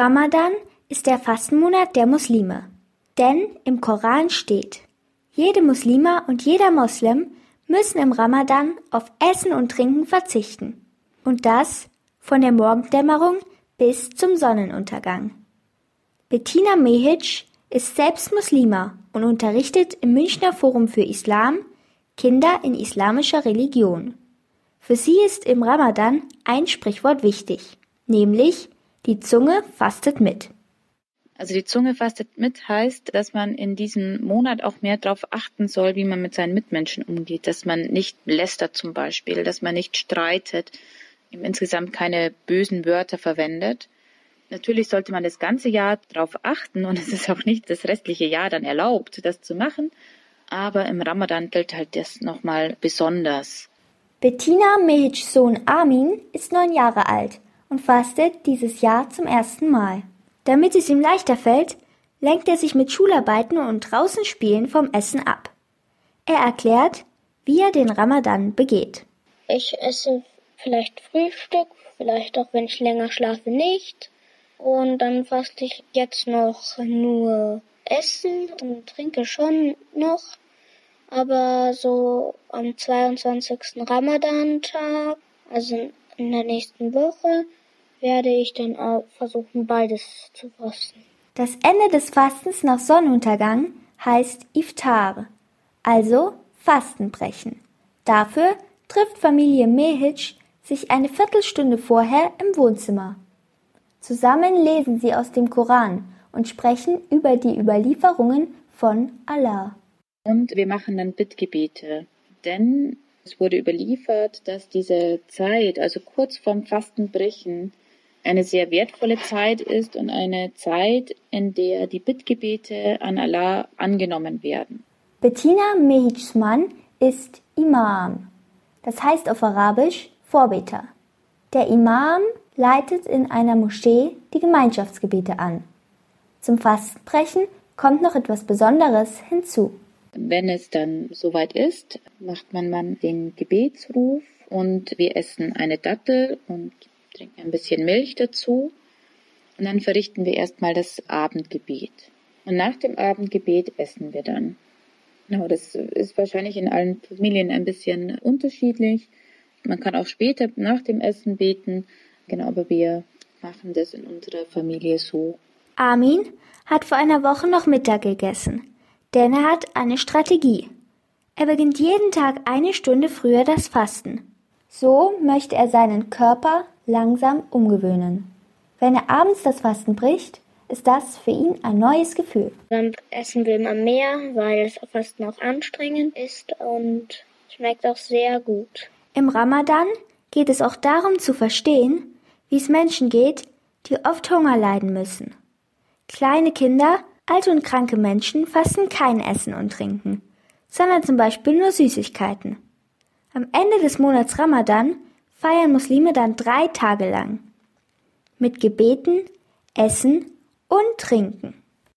Ramadan ist der Fastenmonat der Muslime. Denn im Koran steht, jede Muslima und jeder Moslem müssen im Ramadan auf Essen und Trinken verzichten. Und das von der Morgendämmerung bis zum Sonnenuntergang. Bettina Mehic ist selbst Muslima und unterrichtet im Münchner Forum für Islam Kinder in islamischer Religion. Für sie ist im Ramadan ein Sprichwort wichtig, nämlich die Zunge fastet mit. Also die Zunge fastet mit heißt, dass man in diesem Monat auch mehr darauf achten soll, wie man mit seinen Mitmenschen umgeht, dass man nicht lästert zum Beispiel, dass man nicht streitet, insgesamt keine bösen Wörter verwendet. Natürlich sollte man das ganze Jahr darauf achten und es ist auch nicht das restliche Jahr dann erlaubt, das zu machen. Aber im Ramadan gilt halt das nochmal besonders. Bettina Mehics Sohn Armin ist neun Jahre alt und fastet dieses Jahr zum ersten Mal. Damit es ihm leichter fällt, lenkt er sich mit Schularbeiten und draußen Spielen vom Essen ab. Er erklärt, wie er den Ramadan begeht. Ich esse vielleicht Frühstück, vielleicht auch wenn ich länger schlafe nicht. Und dann faste ich jetzt noch nur Essen und trinke schon noch. Aber so am 22. Ramadan-Tag, also in der nächsten Woche, werde ich dann auch versuchen, beides zu fasten. Das Ende des Fastens nach Sonnenuntergang heißt Iftar, also Fastenbrechen. Dafür trifft Familie Mehic sich eine Viertelstunde vorher im Wohnzimmer. Zusammen lesen sie aus dem Koran und sprechen über die Überlieferungen von Allah. Und wir machen dann Bittgebete, denn es wurde überliefert, dass diese Zeit, also kurz vorm Fastenbrechen, eine sehr wertvolle Zeit ist und eine Zeit, in der die Bittgebete an Allah angenommen werden. Bettina Mehicman ist Imam. Das heißt auf Arabisch Vorbeter. Der Imam leitet in einer Moschee die Gemeinschaftsgebete an. Zum Fastenbrechen kommt noch etwas Besonderes hinzu. Wenn es dann soweit ist, macht man, man den Gebetsruf und wir essen eine Dattel und trinken ein bisschen Milch dazu und dann verrichten wir erstmal das Abendgebet. Und nach dem Abendgebet essen wir dann. Genau, das ist wahrscheinlich in allen Familien ein bisschen unterschiedlich. Man kann auch später nach dem Essen beten. Genau, aber wir machen das in unserer Familie so. Armin hat vor einer Woche noch Mittag gegessen, denn er hat eine Strategie. Er beginnt jeden Tag eine Stunde früher das Fasten. So möchte er seinen Körper langsam umgewöhnen. Wenn er abends das Fasten bricht, ist das für ihn ein neues Gefühl. Dann essen wir immer mehr, weil das Fasten auch anstrengend ist und schmeckt auch sehr gut. Im Ramadan geht es auch darum zu verstehen, wie es Menschen geht, die oft Hunger leiden müssen. Kleine Kinder, alte und kranke Menschen fasten kein Essen und Trinken, sondern zum Beispiel nur Süßigkeiten. Am Ende des Monats Ramadan feiern Muslime dann drei Tage lang. Mit Gebeten, Essen und Trinken.